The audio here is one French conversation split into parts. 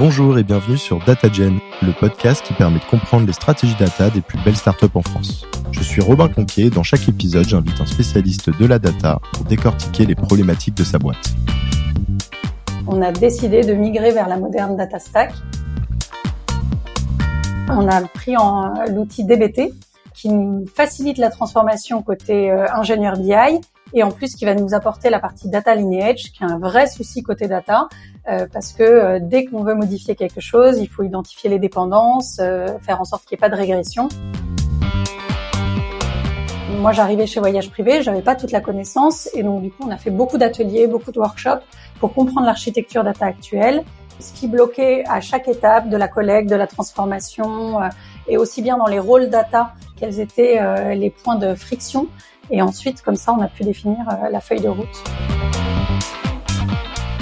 Bonjour et bienvenue sur DataGen, le podcast qui permet de comprendre les stratégies data des plus belles startups en France. Je suis Robin Conquier et dans chaque épisode, j'invite un spécialiste de la data pour décortiquer les problématiques de sa boîte. On a décidé de migrer vers la moderne data stack. On a pris en l'outil DBT qui nous facilite la transformation côté euh, ingénieur BI et en plus qui va nous apporter la partie data lineage, qui est un vrai souci côté data, euh, parce que euh, dès qu'on veut modifier quelque chose, il faut identifier les dépendances, euh, faire en sorte qu'il n'y ait pas de régression. Moi, j'arrivais chez Voyage Privé, j'avais pas toute la connaissance, et donc du coup, on a fait beaucoup d'ateliers, beaucoup de workshops pour comprendre l'architecture data actuelle, ce qui bloquait à chaque étape de la collecte, de la transformation, et aussi bien dans les rôles data, quels étaient les points de friction et ensuite, comme ça, on a pu définir euh, la feuille de route.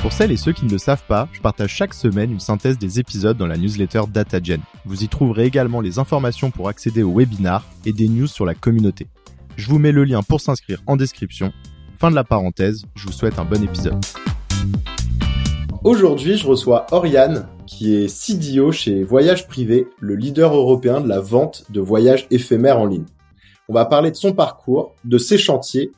Pour celles et ceux qui ne le savent pas, je partage chaque semaine une synthèse des épisodes dans la newsletter DataGen. Vous y trouverez également les informations pour accéder au webinar et des news sur la communauté. Je vous mets le lien pour s'inscrire en description. Fin de la parenthèse, je vous souhaite un bon épisode. Aujourd'hui, je reçois Oriane, qui est CDO chez Voyage Privé, le leader européen de la vente de voyages éphémères en ligne. On va parler de son parcours, de ses chantiers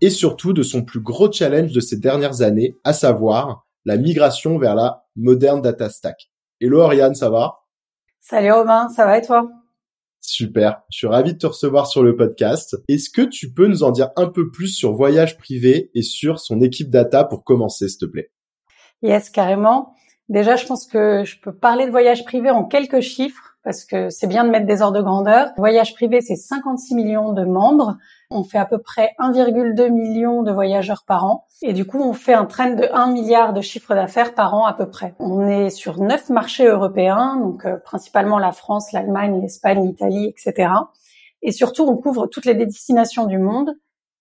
et surtout de son plus gros challenge de ces dernières années, à savoir la migration vers la moderne data stack. Hello Oriane, ça va? Salut Romain, ça va et toi? Super, je suis ravi de te recevoir sur le podcast. Est-ce que tu peux nous en dire un peu plus sur Voyage Privé et sur son équipe data pour commencer, s'il te plaît? Yes, carrément. Déjà, je pense que je peux parler de Voyage Privé en quelques chiffres parce que c'est bien de mettre des ordres de grandeur. Voyage privé, c'est 56 millions de membres. On fait à peu près 1,2 million de voyageurs par an. Et du coup, on fait un train de 1 milliard de chiffre d'affaires par an à peu près. On est sur neuf marchés européens, donc euh, principalement la France, l'Allemagne, l'Espagne, l'Italie, etc. Et surtout, on couvre toutes les destinations du monde.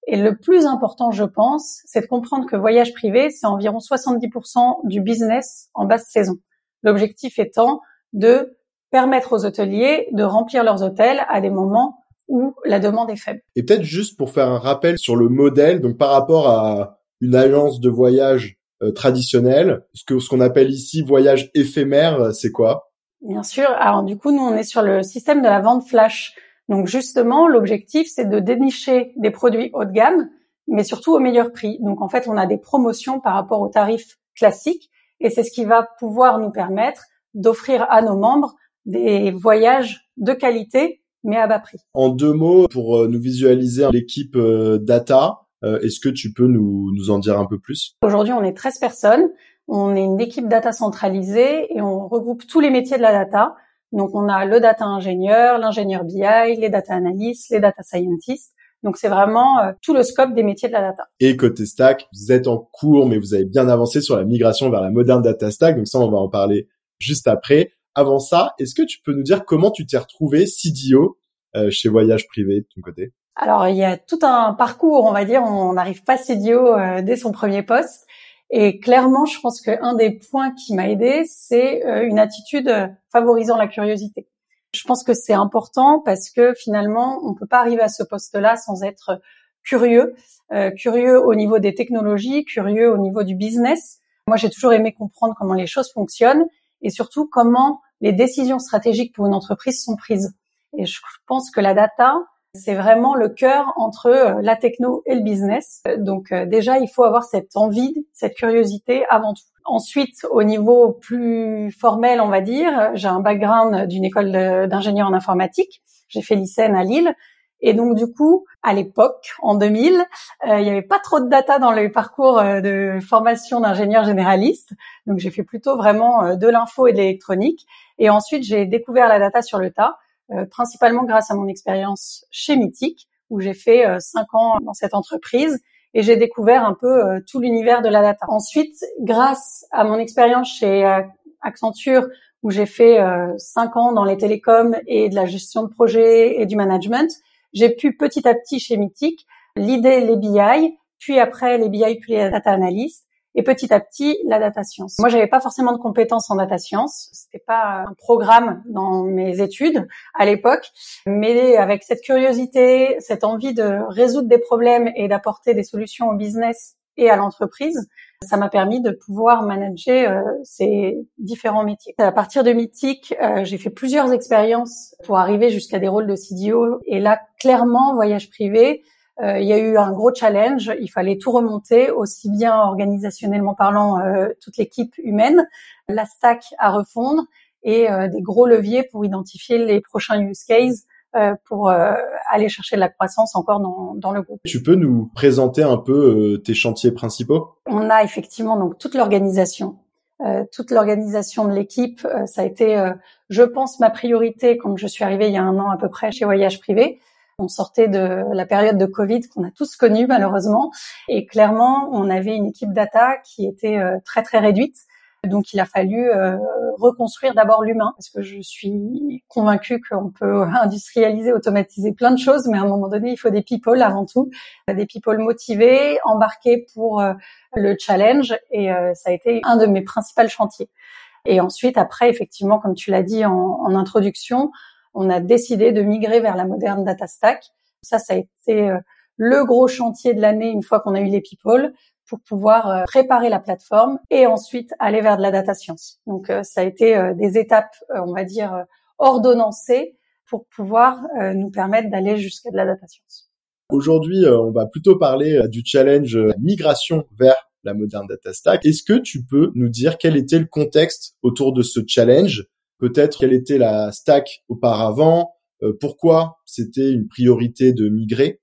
Et le plus important, je pense, c'est de comprendre que voyage privé, c'est environ 70% du business en basse saison. L'objectif étant de permettre aux hôteliers de remplir leurs hôtels à des moments où la demande est faible. Et peut-être juste pour faire un rappel sur le modèle, donc par rapport à une agence de voyage euh, traditionnelle, ce que ce qu'on appelle ici voyage éphémère, euh, c'est quoi? Bien sûr. Alors du coup, nous on est sur le système de la vente flash. Donc justement, l'objectif c'est de dénicher des produits haut de gamme, mais surtout au meilleur prix. Donc en fait, on a des promotions par rapport aux tarifs classiques, et c'est ce qui va pouvoir nous permettre d'offrir à nos membres des voyages de qualité, mais à bas prix. En deux mots, pour euh, nous visualiser l'équipe euh, data, euh, est-ce que tu peux nous, nous en dire un peu plus? Aujourd'hui, on est 13 personnes. On est une équipe data centralisée et on regroupe tous les métiers de la data. Donc, on a le data ingénieur, l'ingénieur BI, les data analysts, les data scientists. Donc, c'est vraiment tout le scope des métiers de la data. Et côté stack, vous êtes en cours, mais vous avez bien avancé sur la migration vers la moderne data stack. Donc ça, on va en parler juste après. Avant ça, est-ce que tu peux nous dire comment tu t'es retrouvé CDO euh, chez Voyage Privé de ton côté? Alors, il y a tout un parcours, on va dire. On n'arrive pas CDO euh, dès son premier poste. Et clairement, je pense qu'un des points qui m'a aidé, c'est euh, une attitude favorisant la curiosité. Je pense que c'est important parce que finalement, on peut pas arriver à ce poste-là sans être curieux, curieux au niveau des technologies, curieux au niveau du business. Moi, j'ai toujours aimé comprendre comment les choses fonctionnent et surtout comment les décisions stratégiques pour une entreprise sont prises. Et je pense que la data, c'est vraiment le cœur entre euh, la techno et le business. Donc euh, déjà, il faut avoir cette envie, cette curiosité avant tout. Ensuite, au niveau plus formel, on va dire, j'ai un background d'une école d'ingénieur en informatique. J'ai fait l'ICEN à Lille. Et donc du coup, à l'époque, en 2000, euh, il n'y avait pas trop de data dans le parcours euh, de formation d'ingénieur généraliste. Donc j'ai fait plutôt vraiment euh, de l'info et de l'électronique. Et ensuite, j'ai découvert la data sur le tas, principalement grâce à mon expérience chez Mythic, où j'ai fait cinq ans dans cette entreprise. Et j'ai découvert un peu tout l'univers de la data. Ensuite, grâce à mon expérience chez Accenture, où j'ai fait cinq ans dans les télécoms et de la gestion de projet et du management, j'ai pu petit à petit chez Mythic l'idée les BI, puis après les BI puis les data analysts et petit à petit la data science. Moi, j'avais pas forcément de compétences en data science, c'était pas un programme dans mes études à l'époque, mais avec cette curiosité, cette envie de résoudre des problèmes et d'apporter des solutions au business et à l'entreprise, ça m'a permis de pouvoir manager euh, ces différents métiers. À partir de Mythique, euh, j'ai fait plusieurs expériences pour arriver jusqu'à des rôles de CDO. Et là, clairement, voyage privé, euh, il y a eu un gros challenge. Il fallait tout remonter, aussi bien organisationnellement parlant, toute l'équipe humaine, la stack à refondre et des gros leviers pour identifier les prochains use cases euh, pour euh, aller chercher de la croissance encore dans, dans le groupe. Tu peux nous présenter un peu euh, tes chantiers principaux? On a effectivement donc toute l'organisation. toute l'organisation de l'équipe, ça a été, je pense, ma priorité quand je suis arrivée il y a un an à peu près chez Voyage Privé. On sortait de la période de Covid qu'on a tous connue malheureusement, et clairement, on avait une équipe data qui était très très réduite. Donc il a fallu euh, reconstruire d'abord l'humain parce que je suis convaincue qu'on peut industrialiser, automatiser plein de choses, mais à un moment donné, il faut des people avant tout, des people motivés, embarqués pour euh, le challenge et euh, ça a été un de mes principaux chantiers. Et ensuite, après, effectivement, comme tu l'as dit en, en, introduction, on a décidé de migrer vers la moderne data stack. Ça, ça a été le gros chantier de l'année une fois qu'on a eu les people pour pouvoir euh, préparer la plateforme et ensuite aller vers de la data science. Donc euh, ça a été euh, des étapes, on va dire, ordonnancées pour pouvoir nous permettre d'aller jusqu'à de la data science. Aujourd'hui, on va plutôt parler du challenge migration vers la moderne data stack. Est-ce que tu peux nous dire quel était le contexte autour de ce challenge? Peut-être quelle était la stack auparavant? Pourquoi c'était une priorité de migrer?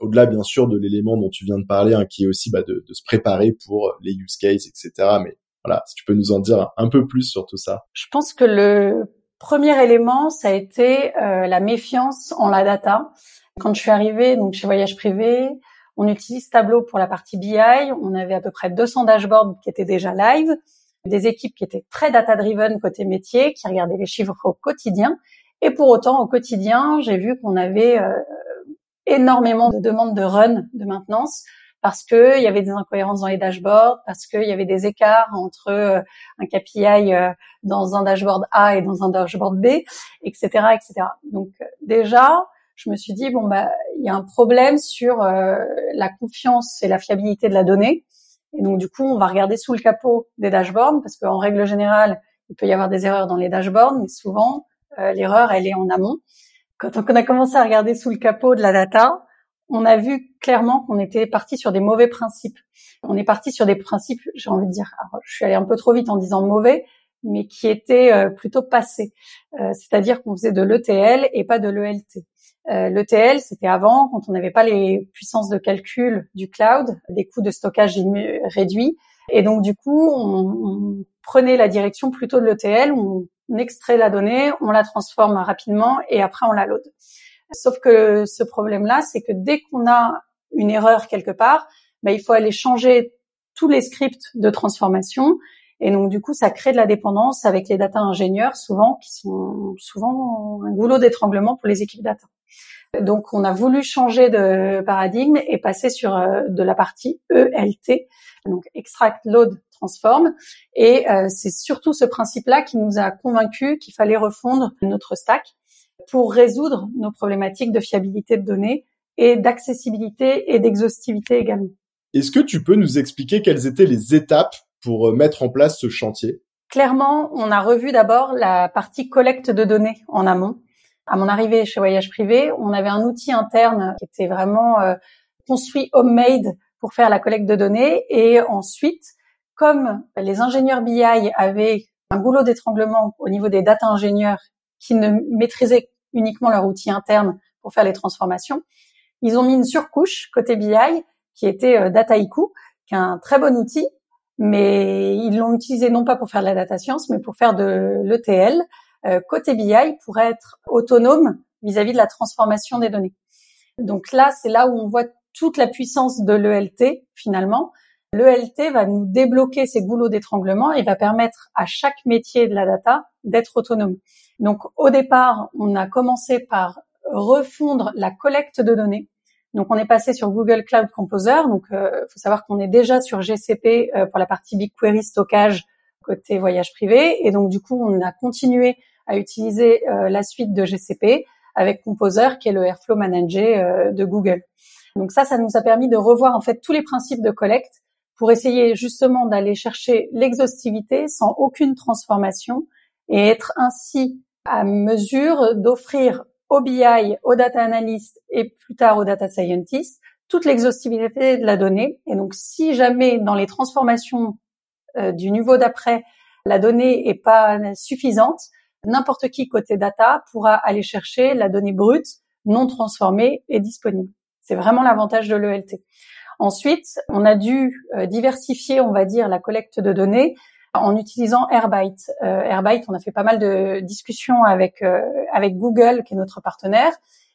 Au-delà bien sûr de l'élément dont tu viens de parler, hein, qui est aussi bah, de, de, se préparer pour les use cases, etc. Mais voilà, si tu peux nous en dire un peu plus sur tout ça. Je pense que le premier élément, ça a été euh, la méfiance en la data. Quand je suis arrivée donc chez Voyage Privé, on utilise Tableau pour la partie BI. On avait à peu près 200 dashboards qui étaient déjà live, des équipes qui étaient très data-driven côté métier, qui regardaient les chiffres au quotidien. Et pour autant, au quotidien, j'ai vu qu'on avait euh, énormément de demandes de run, de maintenance, parce que il y avait des incohérences dans les dashboards, parce qu'il y avait des écarts entre euh, un KPI euh, dans un dashboard A et dans un dashboard B, etc., etc. Donc euh, déjà, je me suis dit bon bah il y a un problème sur la confiance et la fiabilité de la donnée. Et donc du coup, on va regarder sous le capot des dashboards parce qu'en règle générale, il peut y avoir des erreurs dans les dashboards, mais souvent l'erreur elle est en amont quand on a commencé à regarder sous le capot de la data, on a vu clairement qu'on était parti sur des mauvais principes. On est parti sur des principes, j'ai envie de dire, je suis allée un peu trop vite en disant mauvais, mais qui étaient euh, plutôt passés. Euh, c'est-à-dire qu'on faisait de l'ETL et pas de l'ELT. Euh, L'ETL, c'était avant, quand on n'avait pas les puissances de calcul du cloud, des coûts de stockage réduits. Et donc, du coup, on, prenait la direction plutôt de l'ETL, on extrait la donnée, on la transforme rapidement et après on la load. Sauf que ce problème-là, c'est que dès qu'on a une erreur quelque part, bah, il faut aller changer tous les scripts de transformation. Et donc du coup, ça crée de la dépendance avec les data ingénieurs, souvent qui sont souvent un goulot d'étranglement pour les équipes data. Donc on a voulu changer de paradigme et passer sur euh, de la partie ELT, donc extract, load, transforme. Et euh, c'est surtout ce principe-là qui nous a convaincus qu'il fallait refondre notre stack pour résoudre nos problématiques de fiabilité de données et d'accessibilité et d'exhaustivité également. Est-ce que tu peux nous expliquer quelles étaient les étapes pour euh, mettre en place ce chantier? Clairement, on a revu d'abord la partie collecte de données en amont. À mon arrivée chez Voyage Privé, on avait un outil interne qui était vraiment euh, construit homemade pour faire la collecte de données. Et ensuite comme les ingénieurs BI avaient un goulot d'étranglement au niveau des data ingénieurs qui ne maîtrisaient uniquement leur outil interne pour faire les transformations, ils ont mis une surcouche côté BI qui était euh, Dataiku, qui est un très bon outil, mais ils l'ont utilisé non pas pour faire de la data science, mais pour faire de l'ETL côté BI pour être autonome vis-à-vis -vis de la transformation des données. Donc là, c'est là où on voit toute la puissance de l'ELT finalement, L'ELT va nous débloquer ces goulots d'étranglement et va permettre à chaque métier de la data d'être autonome. Donc au départ, on a commencé par refondre la collecte de données. Donc on est passé sur Google Cloud Composer. Donc il euh, faut savoir qu'on est déjà sur GCP euh, pour la partie BigQuery stockage côté voyage privé. Et donc du coup, on a continué à utiliser euh, la suite de GCP avec Composer, qui est le Airflow Manager de Google. Donc ça, ça nous a permis de revoir en fait tous les principes de collecte pour essayer justement d'aller chercher l'exhaustivité sans aucune transformation et être ainsi à mesure d'offrir au BI, aux data analysts et plus tard aux data scientists toute l'exhaustivité de la donnée. Et donc, si jamais dans les transformations euh, du niveau d'après, la donnée est pas suffisante, n'importe qui côté data pourra aller chercher la donnée brute, non transformée et disponible. C'est vraiment l'avantage de l'ELT. Ensuite, on a dû euh, diversifier, on va dire, la collecte de données en utilisant Airbyte. Euh, Airbyte, on a fait pas mal de discussions avec euh, avec Google, qui est notre partenaire.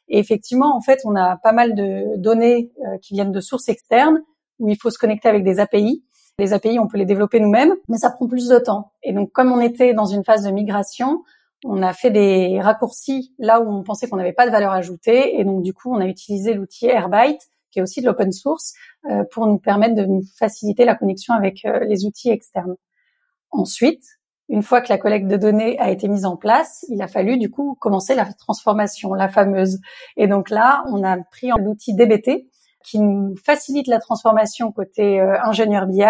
Et effectivement, en fait, on a pas mal de données euh, qui viennent de sources externes où il faut se connecter avec des API. Les API, on peut les développer nous-mêmes, mais ça prend plus de temps. Et donc, comme on était dans une phase de migration, on a fait des raccourcis là où on pensait qu'on n'avait pas de valeur ajoutée. Et donc, du coup, on a utilisé l'outil Airbyte, qui est aussi de l'open source, pour nous permettre de nous faciliter la connexion avec les outils externes. Ensuite, une fois que la collecte de données a été mise en place, il a fallu du coup commencer la transformation, la fameuse. Et donc là, on a pris l'outil DBT qui nous facilite la transformation côté euh, ingénieur BI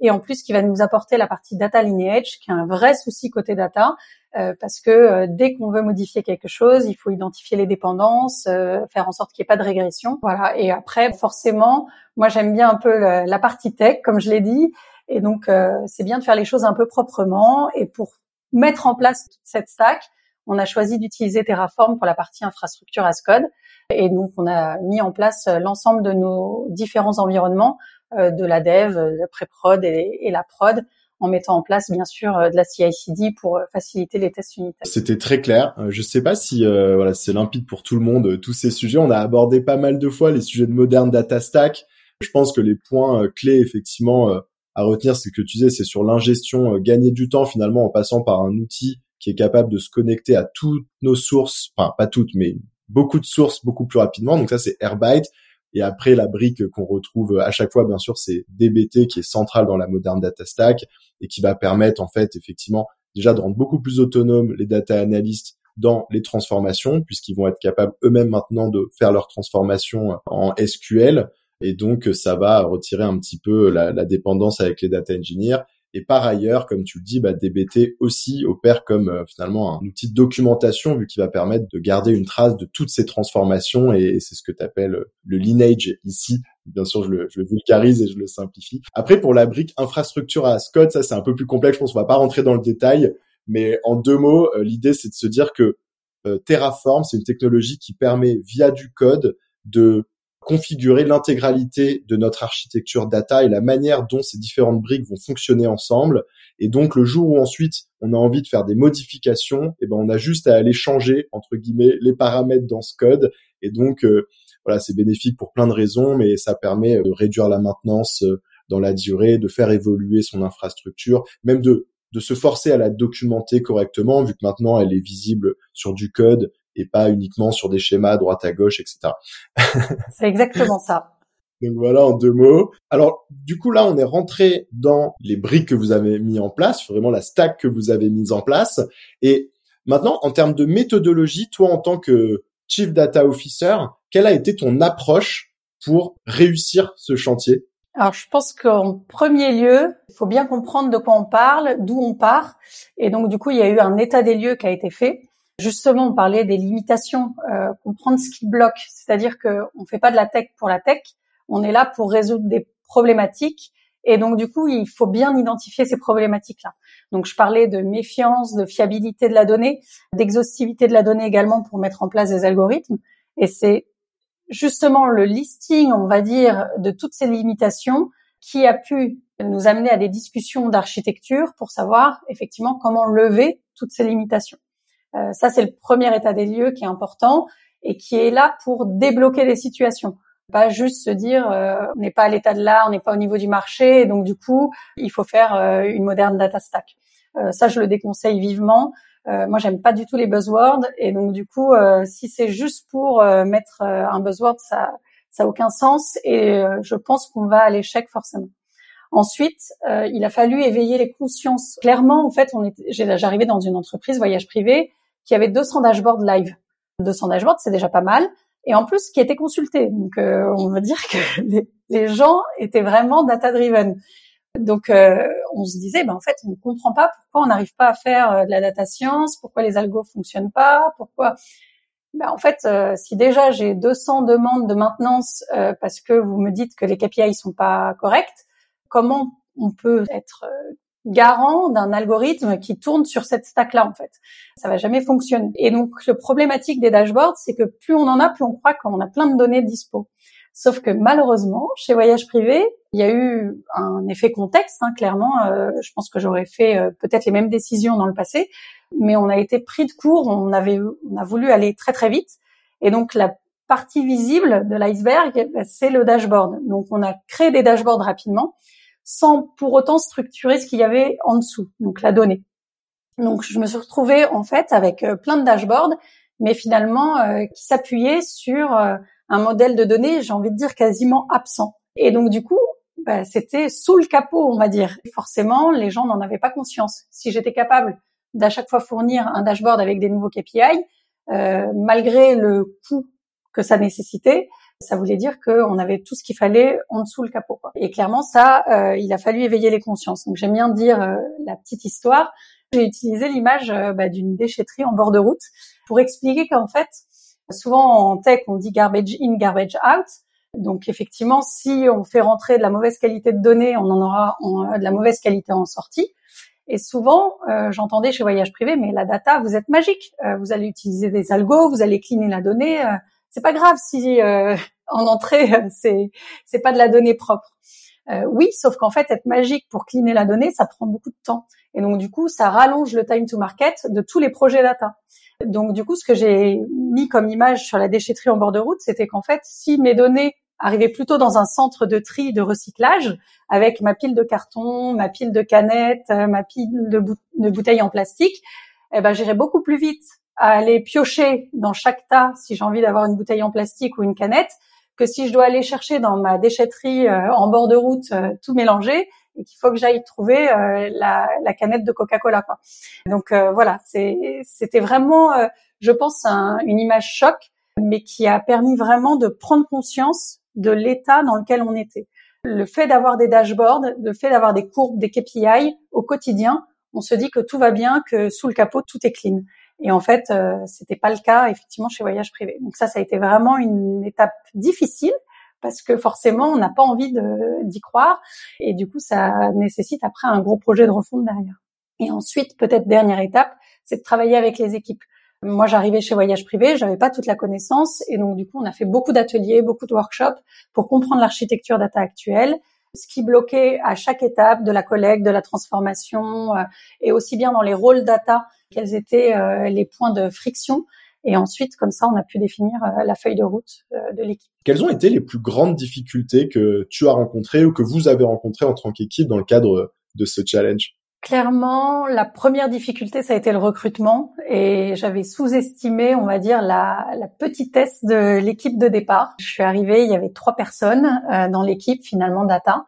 et en plus qui va nous apporter la partie data lineage, qui est un vrai souci côté data, euh, parce que euh, dès qu'on veut modifier quelque chose, il faut identifier les dépendances, faire en sorte qu'il n'y ait pas de régression. Voilà. Et après, forcément, moi j'aime bien un peu la partie tech, comme je l'ai dit, et donc, euh, c'est bien de faire les choses un peu proprement. Et pour mettre en place toute cette stack, on a choisi d'utiliser Terraform pour la partie infrastructure as code. Et donc, on a mis en place euh, l'ensemble de nos différents environnements, euh, de la dev, la pré-prod et, la prod, en mettant en place, bien sûr, de la CI/CD pour faciliter les tests unitaires. C'était très clair. Je ne sais pas si voilà, c'est limpide pour tout le monde, tous ces sujets. On a abordé pas mal de fois les sujets de moderne data stack. Je pense que les points clés, effectivement, à retenir, c'est que tu disais, c'est sur l'ingestion, euh, gagner du temps finalement en passant par un outil qui est capable de se connecter à toutes nos sources, enfin pas toutes, mais beaucoup de sources beaucoup plus rapidement. Donc ça, c'est Airbyte. Et après, la brique qu'on retrouve à chaque fois, bien sûr, c'est DBT qui est central dans la moderne data stack et qui va permettre, en fait, effectivement, déjà de rendre beaucoup plus autonomes les data analysts dans les transformations, puisqu'ils vont être capables eux-mêmes maintenant de faire leurs transformations en SQL. Et donc, ça va retirer un petit peu la dépendance avec les data engineers. Et par ailleurs, comme tu le dis, bah, DBT aussi opère comme euh, finalement un outil de documentation vu qu'il va permettre de garder une trace de toutes ces transformations et, c'est ce que tu appelles euh, le lineage ici. Bien sûr, je le, je vulgarise et je le simplifie. Après, pour la brique infrastructure à code, ça c'est un peu plus complexe. Je pense qu'on va pas rentrer dans le détail, mais en deux mots, euh, l'idée c'est de se dire que Terraform, c'est une technologie qui permet via du code de configurer l'intégralité de notre architecture data et la manière dont ces différentes briques vont fonctionner ensemble. Et donc le jour où ensuite on a envie de faire des modifications, eh ben on a juste à aller changer entre guillemets les paramètres dans ce code. Et donc euh, voilà, c'est bénéfique pour plein de raisons, mais ça permet de réduire la maintenance euh, dans la durée, de faire évoluer son infrastructure, même de de se forcer à la documenter correctement, vu que maintenant elle est visible sur du code et pas uniquement sur des schémas à droite à gauche, etc. C'est exactement ça. Donc voilà en deux mots. Alors du coup là on est rentré dans les briques que vous avez mis en place, vraiment la stack que vous avez mise en place. Et maintenant en termes de méthodologie, toi en tant que Chief Data Officer, quelle a été ton approche pour réussir ce chantier? Alors, je pense qu'en premier lieu, il faut bien comprendre de quoi on parle, d'où on part. Et donc, du coup, il y a eu un état des lieux qui a été fait. Justement, on parlait des limitations, euh, comprendre ce qui bloque, c'est-à-dire qu'on ne fait pas de la tech pour la tech, on est là pour résoudre des problématiques et donc du coup, il faut bien identifier ces problématiques-là. Donc je parlais de méfiance, de fiabilité de la donnée, d'exhaustivité de la donnée également pour mettre en place des algorithmes et c'est justement le listing, on va dire, de toutes ces limitations qui a pu nous amener à des discussions d'architecture pour savoir effectivement comment lever toutes ces limitations. Euh, ça, c'est le premier état des lieux qui est important et qui est là pour débloquer des situations. Pas juste se dire euh, on n'est pas à l'état de l'art, on n'est pas au niveau du marché, donc du coup il faut faire euh, une moderne data stack. ça, je le déconseille vivement. moi, j'aime pas du tout les buzzwords, et donc du coup, si c'est juste pour mettre un buzzword, ça, ça a aucun sens, et je pense qu'on va à l'échec forcément. Ensuite, il a fallu éveiller les consciences. Clairement, en fait, on j'arrivais dans une entreprise voyage privé qui avait 200 dashboards live. 200 dashboards, c'est déjà pas mal. et en plus qui étaient consultés. Donc on va dire que les, gens étaient vraiment data driven. Donc, euh, on se disait, ben en fait, on ne comprend pas pourquoi on n'arrive pas à faire euh, de la data science, pourquoi les algos fonctionnent pas, pourquoi. Ben, en fait, euh, si déjà j'ai 200 demandes de maintenance parce que vous me dites que les KPI sont pas corrects, comment on peut être garant d'un algorithme qui tourne sur cette stack-là, en fait. Ça va jamais fonctionner. Et donc, le problématique des dashboards, c'est que plus on en a, plus on croit qu'on a plein de données dispo. Sauf que malheureusement, chez Voyage Privé, il y a eu un effet contexte. Hein, clairement, euh, je pense que j'aurais fait euh, peut-être les mêmes décisions dans le passé, mais on a été pris de court. On avait, on a voulu aller très très vite, et donc la partie visible de l'iceberg, bah, c'est le dashboard. Donc on a créé des dashboards rapidement, sans pour autant structurer ce qu'il y avait en dessous, donc la donnée. Donc je me suis retrouvée en fait avec euh, plein de dashboards, mais finalement qui s'appuyaient sur un modèle de données, j'ai envie de dire quasiment absent. Et donc du coup, bah, c'était sous le capot, on va dire. Forcément, les gens n'en avaient pas conscience. Si j'étais capable d'à chaque fois fournir un dashboard avec des nouveaux KPI, euh, malgré le coût que ça nécessitait, ça voulait dire qu'on avait tout ce qu'il fallait en dessous le capot. Et clairement, ça, euh, il a fallu éveiller les consciences. Donc j'aime bien dire euh, la petite histoire. J'ai utilisé l'image euh, bah, d'une déchetterie en bord de route pour expliquer qu'en fait, Souvent en tech, on dit garbage in, garbage out. Donc effectivement, si on fait rentrer de la mauvaise qualité de données, on en aura de la mauvaise qualité en sortie. Et souvent, j'entendais chez Voyage Privé, mais la data, vous êtes magique. Vous allez utiliser des algos, vous allez cleaner la donnée. C'est pas grave si en entrée, c'est c'est pas de la donnée propre. oui, sauf qu'en fait, être magique pour cleaner la donnée, ça prend beaucoup de temps. Et donc du coup, ça rallonge le time to market de tous les projets data. Donc du coup, ce que j'ai mis comme image sur la déchetterie en bord de route, c'était qu'en fait, si mes données arrivaient plutôt dans un centre de tri de recyclage avec ma pile de carton, ma pile de canettes, euh, ma pile de, bouteilles en plastique, eh ben j'irais beaucoup plus vite à aller piocher dans chaque tas si j'ai envie d'avoir une bouteille en plastique ou une canette que si je dois aller chercher dans ma déchetterie euh, en bord de route euh, tout mélangé et qu'il faut que j'aille trouver euh, la, la, canette de Coca-Cola. Quoi. Donc euh, voilà, c'était vraiment, euh, je pense, un, une image choc, mais qui a permis vraiment de prendre conscience de l'état dans lequel on était. Le fait d'avoir des dashboards, le fait d'avoir des courbes, des KPI au quotidien, on se dit que tout va bien, que sous le capot tout est clean. Et en fait, euh, c'était pas le cas effectivement chez Voyage Privé. Donc ça, ça a été vraiment une étape difficile, parce que forcément, on n'a pas envie d'y croire. Et du coup, ça nécessite après un gros projet de refonte derrière. Et ensuite, peut-être dernière étape, c'est de travailler avec les équipes. Moi, j'arrivais chez Voyage Privé, j'avais pas toute la connaissance, et donc du coup, on a fait beaucoup d'ateliers, beaucoup de workshops pour comprendre l'architecture data actuelle, ce qui bloquait à chaque étape de la collecte, de la transformation, euh, et aussi bien dans les rôles data, quels étaient euh, les points de friction, et ensuite, comme ça, on a pu définir euh, la feuille de route euh, de l'équipe. Quelles ont été les plus grandes difficultés que tu as rencontrées ou que vous avez rencontrées en tant qu'équipe dans le cadre de ce challenge? Clairement, la première difficulté, ça a été le recrutement et j'avais sous-estimé, on va dire, la, la petitesse de l'équipe de départ. Je suis arrivée, il y avait trois personnes euh, dans l'équipe finalement data.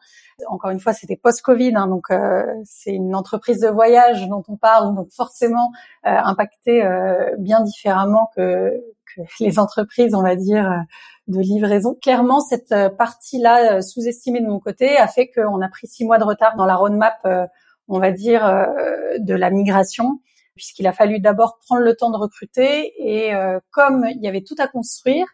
Encore une fois, c'était post-Covid, hein, donc euh, c'est une entreprise de voyage dont on parle, donc forcément euh, impactée euh, bien différemment que, que, les entreprises, on va dire, de livraison. Clairement, cette partie-là sous-estimée de mon côté a fait qu'on a pris six mois de retard dans la roadmap, on va dire, de la migration puisqu'il a fallu d'abord prendre le temps de recruter et comme il y avait tout à construire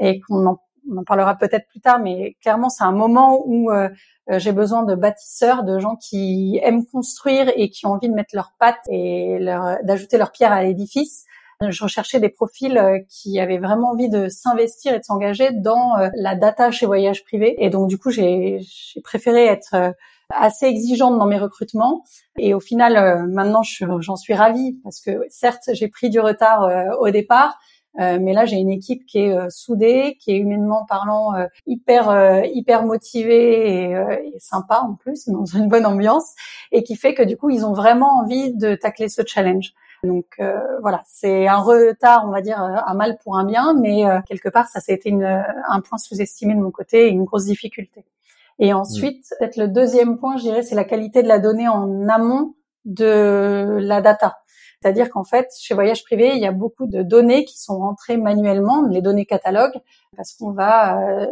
et qu'on en on en parlera peut-être plus tard, mais clairement c'est un moment où euh, euh, j'ai besoin de bâtisseurs, de gens qui aiment construire et qui ont envie de mettre leurs pattes et d'ajouter leur pierre à l'édifice. Je recherchais des profils euh, qui avaient vraiment envie de s'investir et de s'engager dans la data chez Voyage Privé. Et donc du coup, j'ai préféré être assez exigeante dans mes recrutements. Et au final, maintenant, j'en suis ravie parce que certes, j'ai pris du retard au départ, euh, mais là, j'ai une équipe qui est euh, soudée, qui est humainement parlant euh, hyper hyper motivée et, et, sympa en plus, dans une bonne ambiance, et qui fait que du coup, ils ont vraiment envie de tacler ce challenge. Donc voilà, c'est un retard, on va dire, un mal pour un bien, mais quelque part, ça, ça a été un point sous-estimé de mon côté et une grosse difficulté. Et ensuite, mmh. peut-être le deuxième point, je dirais, c'est la qualité de la donnée en amont de la data. C'est-à-dire qu'en fait, chez Voyage Privé, il y a beaucoup de données qui sont rentrées manuellement, les données catalogues, parce qu'on va euh,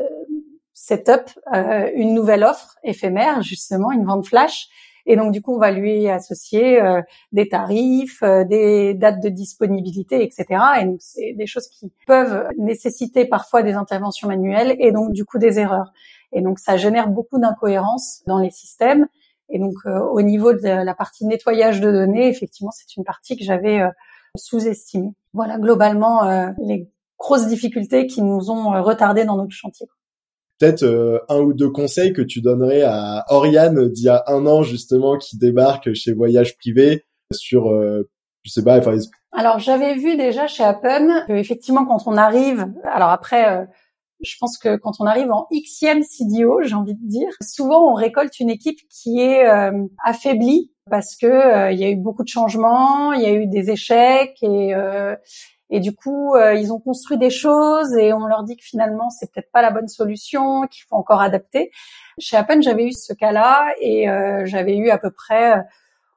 set up euh, une nouvelle offre éphémère, justement, une vente flash. Et donc, du coup, on va lui associer euh, des tarifs, euh, des dates de disponibilité, etc. Et donc, c'est des choses qui peuvent nécessiter parfois des interventions manuelles et donc, du coup, des erreurs. Et donc, ça génère beaucoup d'incohérences dans les systèmes. Et donc, euh, au niveau de la partie nettoyage de données, effectivement, c'est une partie que j'avais sous-estimée. Voilà, globalement, les grosses difficultés qui nous ont retardés dans notre chantier peut-être euh, un ou deux conseils que tu donnerais à Oriane d'il y a un an justement qui débarque chez Voyage Privé sur, euh, je sais pas, enfin. Alors j'avais vu déjà chez Apple que effectivement quand on arrive, alors après. Euh, je pense que quand on arrive en Xème CDO, j'ai envie de dire, souvent on récolte une équipe qui est affaiblie parce que il y a eu beaucoup de changements, il y a eu des échecs et et du coup, euh, ils ont construit des choses et on leur dit que finalement, c'est peut-être pas la bonne solution, qu'il faut encore adapter. Chez Appen, j'avais eu ce cas-là et euh, j'avais eu à peu près,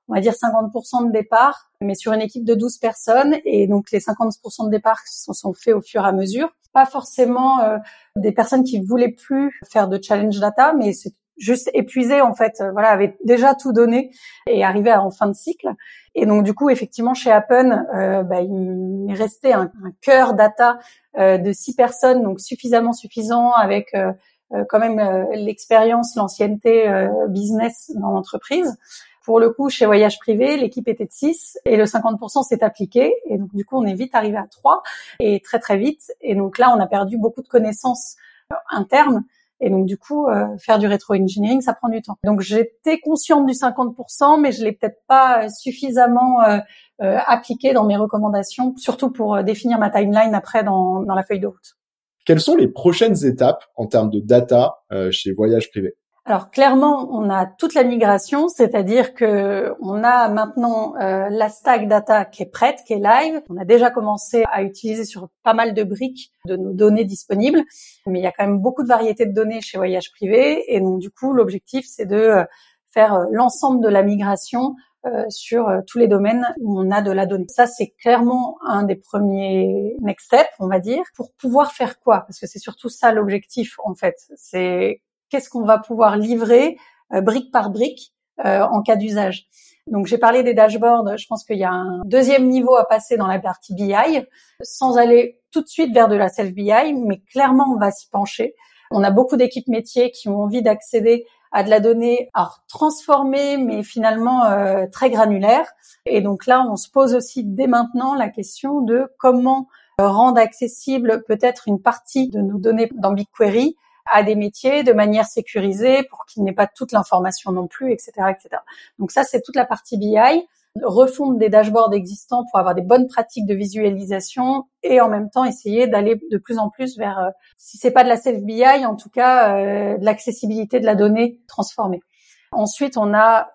on va dire 50% de départ, mais sur une équipe de 12 personnes. Et donc, les 50% de départ se sont faits au fur et à mesure. Pas forcément euh, des personnes qui voulaient plus faire de challenge data, mais c'est juste épuisé en fait, voilà, avait déjà tout donné et arrivé en fin de cycle. Et donc du coup, effectivement, chez Appen, euh, bah, il est resté un, un cœur data euh, de six personnes, donc suffisamment suffisant avec euh, euh quand même euh, l'expérience, l'ancienneté business dans l'entreprise. Pour le coup, chez Voyage Privé, l'équipe était de 6 et le 50% s'est appliqué. Et donc, du coup, on est vite arrivé à 3 et très, très vite. Et donc là, on a perdu beaucoup de connaissances internes et donc du coup, euh, faire du rétro-engineering, ça prend du temps. Donc j'étais consciente du 50%, mais je l'ai peut-être pas suffisamment euh, euh, appliqué dans mes recommandations, surtout pour définir ma timeline après dans, dans la feuille de route. Quelles sont les prochaines étapes en termes de data chez Voyage Privé? Alors clairement, on a toute la migration, c'est-à-dire que on a maintenant euh, la stack data qui est prête, qui est live. On a déjà commencé à utiliser sur pas mal de briques de nos données disponibles, mais il y a quand même beaucoup de variétés de données chez Voyage Privé, et donc du coup, l'objectif c'est de euh, faire euh, l'ensemble de la migration sur tous les domaines où on a de la donnée. Ça, c'est clairement un des premiers next steps, on va dire, pour pouvoir faire quoi? Parce que c'est surtout ça l'objectif, en fait. C'est qu'est-ce qu'on va pouvoir livrer euh, brique par brique euh, en cas d'usage. Donc j'ai parlé des dashboards, je pense qu'il y a un deuxième niveau à passer dans la partie BI, sans aller tout de suite vers de la self BI, mais clairement on va s'y pencher. On a beaucoup d'équipes métiers qui ont envie d'accéder à de la donnée alors transformée mais finalement euh, très granulaire et donc là on se pose aussi dès maintenant la question de comment rendre accessible peut-être une partie de nos données dans BigQuery à des métiers de manière sécurisée pour qu'il n'ait pas toute l'information non plus, etc., etc. Donc ça, c'est toute la partie BI refondre des dashboards existants pour avoir des bonnes pratiques de visualisation et en même temps essayer d'aller de plus en plus vers, euh, si c'est pas de la self BI, en tout cas euh, de l'accessibilité de la donnée transformée. Ensuite, on a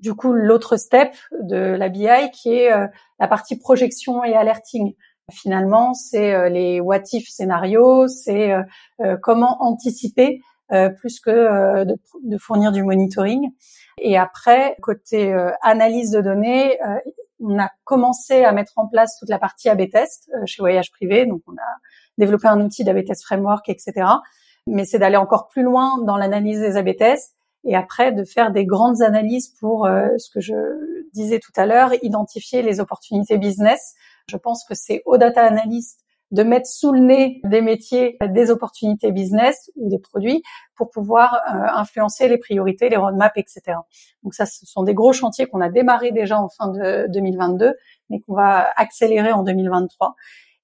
du coup l'autre step de la BI qui est euh, la partie projection et alerting. Finalement, c'est euh, les what if scénarios, c'est euh, euh, comment anticiper plus que de, fournir du monitoring. Et après, côté analyse de données, on a commencé à mettre en place toute la partie A/B test chez Voyage Privé. Donc, on a développé un outil d'A/B test framework, etc. Mais c'est d'aller encore plus loin dans l'analyse des A/B tests et après de faire des grandes analyses pour ce que je disais tout à l'heure, identifier les opportunités business je pense que c'est aux data analystes de mettre sous le nez des métiers des opportunités business ou des produits pour pouvoir euh, influencer les priorités, les roadmaps, etc. Donc ça, ce sont des gros chantiers qu'on a démarré déjà en fin de 2022, mais qu'on va accélérer en 2023.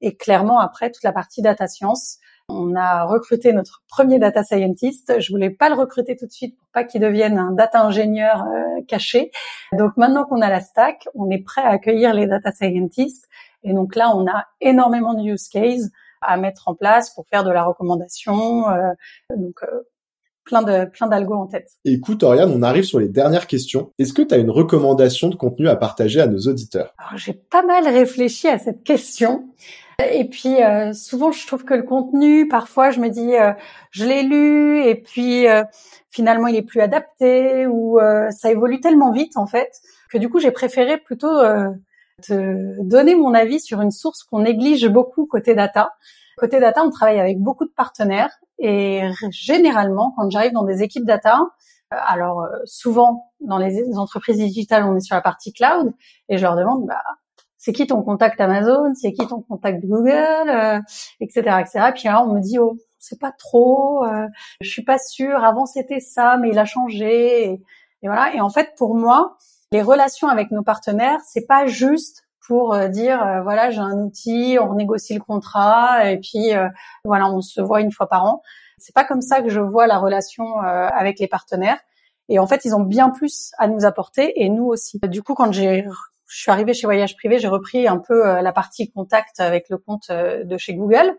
Et clairement, après, toute la partie data science, on a recruté notre premier data scientist. Je voulais pas le recruter tout de suite pour pas qu'il devienne un data ingénieur euh, caché. Donc maintenant qu'on a la stack, on est prêt à accueillir les data scientists et donc là, on a énormément de use cases à mettre en place pour faire de la recommandation. Euh, donc euh, plein de plein d'algo en tête. Écoute Oriane, on arrive sur les dernières questions. Est-ce que tu as une recommandation de contenu à partager à nos auditeurs? Alors j'ai pas mal réfléchi à cette question. Et puis euh, souvent je trouve que le contenu, parfois je me dis je l'ai lu et puis finalement il est plus adapté ou ça évolue tellement vite en fait que du coup j'ai préféré plutôt te donner mon avis sur une source qu'on néglige beaucoup côté data. Côté data, on travaille avec beaucoup de partenaires et généralement, quand j'arrive dans des équipes data, euh, alors euh, souvent dans les entreprises digitales, on est sur la partie cloud et je leur demande, bah, c'est qui ton contact Amazon, c'est qui ton contact Google, etc., euh, etc. Puis là, on me dit, oh, c'est pas trop, euh, je suis pas sûre. Avant c'était ça, mais il a changé. Et, voilà. Et en fait, pour moi, les relations avec nos partenaires, c'est pas juste pour euh, dire euh, voilà j'ai un outil, on négocie le contrat et puis euh, voilà on se voit une fois par an. C'est pas comme ça que je vois la relation avec les partenaires. Et en fait, ils ont bien plus à nous apporter et nous aussi. Du coup, quand j'ai je suis arrivée chez Voyage Privé, j'ai repris un peu la partie contact avec le compte de chez Google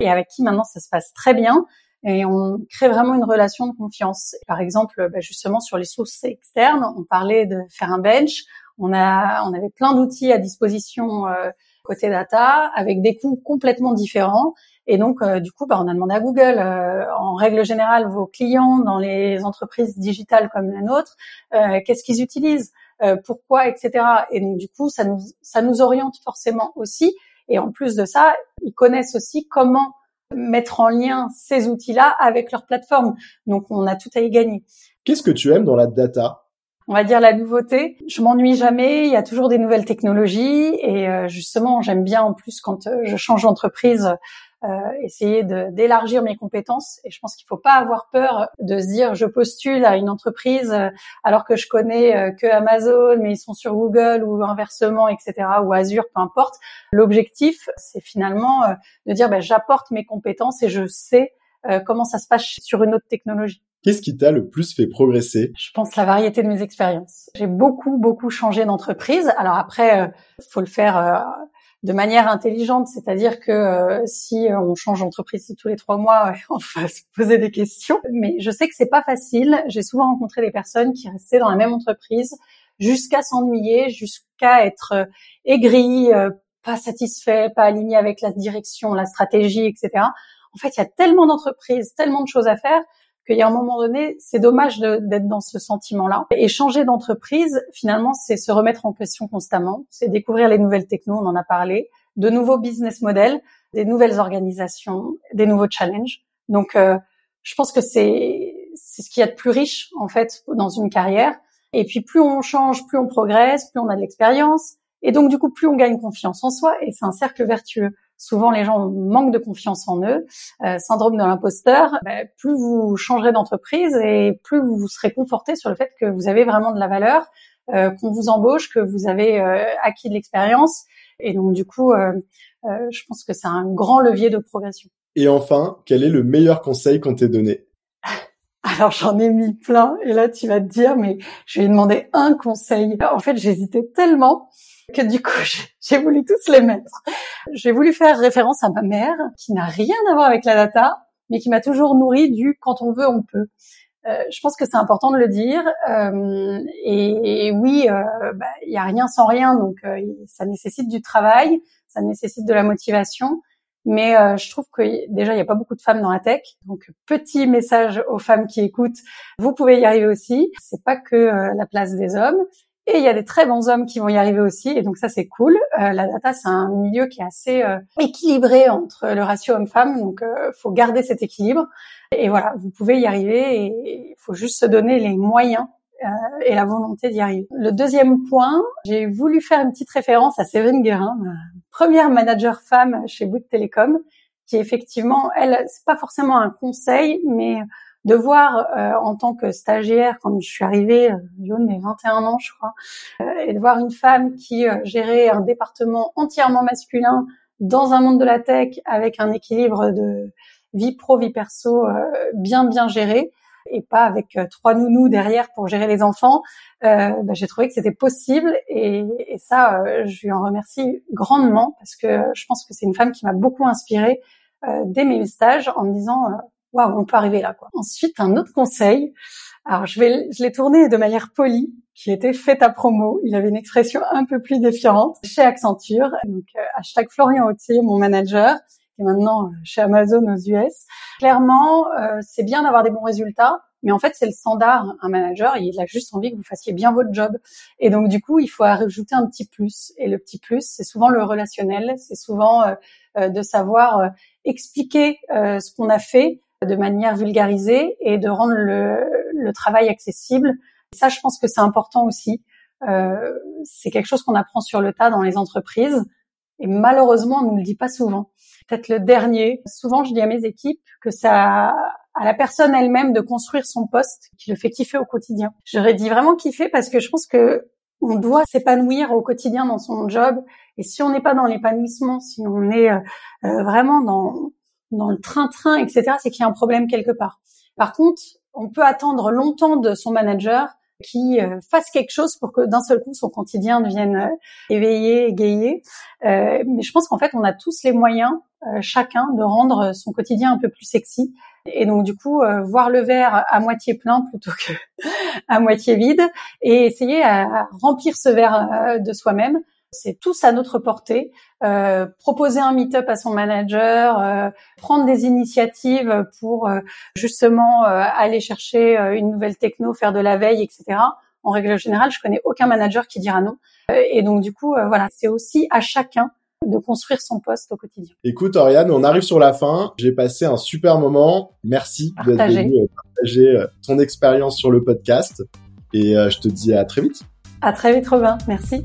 et avec qui maintenant ça se passe très bien et on crée vraiment une relation de confiance. Par exemple, bah, justement sur les sources externes, on parlait de faire un bench. On a, on avait plein d'outils à disposition euh, côté data avec des coûts complètement différents. Et donc, euh, du coup, bah, on a demandé à Google, euh, en règle générale, vos clients dans les entreprises digitales comme la nôtre, qu'est-ce qu'ils utilisent, pourquoi, etc. Et donc, du coup, ça nous, ça nous oriente forcément aussi. Et en plus de ça, ils connaissent aussi comment mettre en lien ces outils-là avec leur plateforme. Donc, on a tout à y gagner. Qu'est-ce que tu aimes dans la data? On va dire la nouveauté. Je m'ennuie jamais, il y a toujours des nouvelles technologies et euh, justement, j'aime bien en plus quand euh, je change d'entreprise euh, essayer d'élargir mes compétences et je pense qu'il faut pas avoir peur de se dire je postule à une entreprise alors que je connais que Amazon mais ils sont sur Google ou inversement etc ou Azure peu importe l'objectif c'est finalement de dire ben, j'apporte mes compétences et je sais comment ça se passe sur une autre technologie Qu'est-ce qui t'a le plus fait progresser? Je pense la variété de mes expériences. J'ai beaucoup, beaucoup changé d'entreprise. Alors après, euh, faut le faire euh, de manière intelligente, c'est-à-dire que euh, si on change d'entreprise tous les trois mois, on va se poser des questions. Mais je sais que c'est pas facile. J'ai souvent rencontré des personnes qui restaient dans la même entreprise jusqu'à s'ennuyer, jusqu'à être aigris, pas satisfaits, pas alignés avec la direction, la stratégie, etc. En fait, il y a tellement d'entreprises, tellement de choses à faire qu'il y a un moment donné, c'est dommage d'être dans ce sentiment-là. Et changer d'entreprise, finalement, c'est se remettre en question constamment, c'est découvrir les nouvelles technos, on en a parlé, de nouveaux business models, des nouvelles organisations, des nouveaux challenges. Donc, euh, je pense que c'est c'est ce qu'il y a de plus riche en fait dans une carrière. Et puis plus on change, plus on progresse, plus on a de l'expérience, et donc du coup plus on gagne confiance en soi. Et c'est un cercle vertueux souvent les gens manquent de confiance en eux, euh, syndrome de l'imposteur, bah, plus vous changerez d'entreprise et plus vous vous serez conforté sur le fait que vous avez vraiment de la valeur, euh, qu'on vous embauche, que vous avez euh, acquis de l'expérience. Et donc du coup, je pense que c'est un grand levier de progression. Et enfin, quel est le meilleur conseil qu'on t'ait donné? Alors j'en ai mis plein et là tu vas te dire mais je vais demander un conseil. En fait j'hésitais tellement que du coup j'ai voulu tous les mettre. J'ai voulu faire référence à ma mère qui n'a rien à voir avec la data, mais qui m'a toujours nourri du quand on veut on peut. Euh, je pense que c'est important de le dire. Euh, et, oui, il euh, bah, y a rien sans rien, donc euh, ça nécessite du travail, ça nécessite de la motivation. Mais euh, je trouve que déjà il n'y a pas beaucoup de femmes dans la tech, donc petit message aux femmes qui écoutent, vous pouvez y arriver aussi. C'est pas que la place des hommes. Et il y a des très bons hommes qui vont y arriver aussi, et donc ça c'est cool. Euh, la data c'est un milieu qui est assez euh, équilibré entre le ratio homme-femme, donc euh, faut garder cet équilibre. Et voilà, vous pouvez y arriver, et il faut juste se donner les moyens euh, et la volonté d'y arriver. Le deuxième point, j'ai voulu faire une petite référence à Séverine Guérin, première manager femme chez Bouygues Télécom, qui effectivement, elle, c'est pas forcément un conseil, mais de voir euh, en tant que stagiaire, quand je suis arrivée, euh, du mes 21 ans, je crois, euh, et de voir une femme qui gérait un département entièrement masculin dans un monde de la tech avec un équilibre de vie pro, vie perso bien bien géré et pas avec trois nounous derrière pour gérer les enfants. Euh, bah, j'ai trouvé que c'était possible et, et ça, je lui en remercie grandement parce que je pense que c'est une femme qui m'a beaucoup inspirée dès mes stages en me disant waouh, on peut arriver là, quoi. Ensuite, un autre conseil. Alors, je vais, je l'ai tourné de manière polie, qui était fait à promo. Il avait une expression un peu plus défiante chez Accenture. Donc, euh, hashtag Florian Autier, mon manager, est maintenant euh, chez Amazon aux US. Clairement, euh, c'est bien d'avoir des bons résultats, Mais en fait, c'est le standard. Un manager, il a juste envie que vous fassiez bien votre job. Et donc, du coup, il faut rajouter un petit plus. Et le petit plus, c'est souvent le relationnel. C'est souvent euh, euh, de savoir euh, expliquer ce qu'on a fait de manière vulgarisée et de rendre le, le travail accessible. Ça, je pense que c'est important aussi. c'est quelque chose qu'on apprend sur le tas dans les entreprises. Et malheureusement, on ne le dit pas souvent. Peut-être le dernier. Souvent, je dis à mes équipes que ça à la personne elle-même de construire son poste qui le fait kiffer au quotidien. J'aurais dit vraiment kiffer parce que je pense que on doit s'épanouir au quotidien dans son job. Et si on n'est pas dans l'épanouissement, si on est euh, euh, vraiment dans dans le train-train, etc., c'est qu'il y a un problème quelque part. Par contre, on peut attendre longtemps de son manager qui euh, fasse quelque chose pour que d'un seul coup son quotidien devienne éveillé, égayé. mais je pense qu'en fait, on a tous les moyens, chacun, de rendre son quotidien un peu plus sexy et donc du coup euh, voir le verre à moitié plein plutôt que à moitié vide et essayer à remplir ce verre euh, de soi-même. C'est tous à notre portée. Euh, proposer un meet-up à son manager, euh, prendre des initiatives pour justement aller chercher une nouvelle techno, faire de la veille, etc. En règle générale, je connais aucun manager qui dira non. et donc du coup, voilà, c'est aussi à chacun de construire son poste au quotidien. Écoute, Oriane, on arrive sur la fin. J'ai passé un super moment. Merci d'être venu euh, partager euh, ton expérience sur le podcast. Et euh, je te dis à très vite. À très vite, Robin. Merci.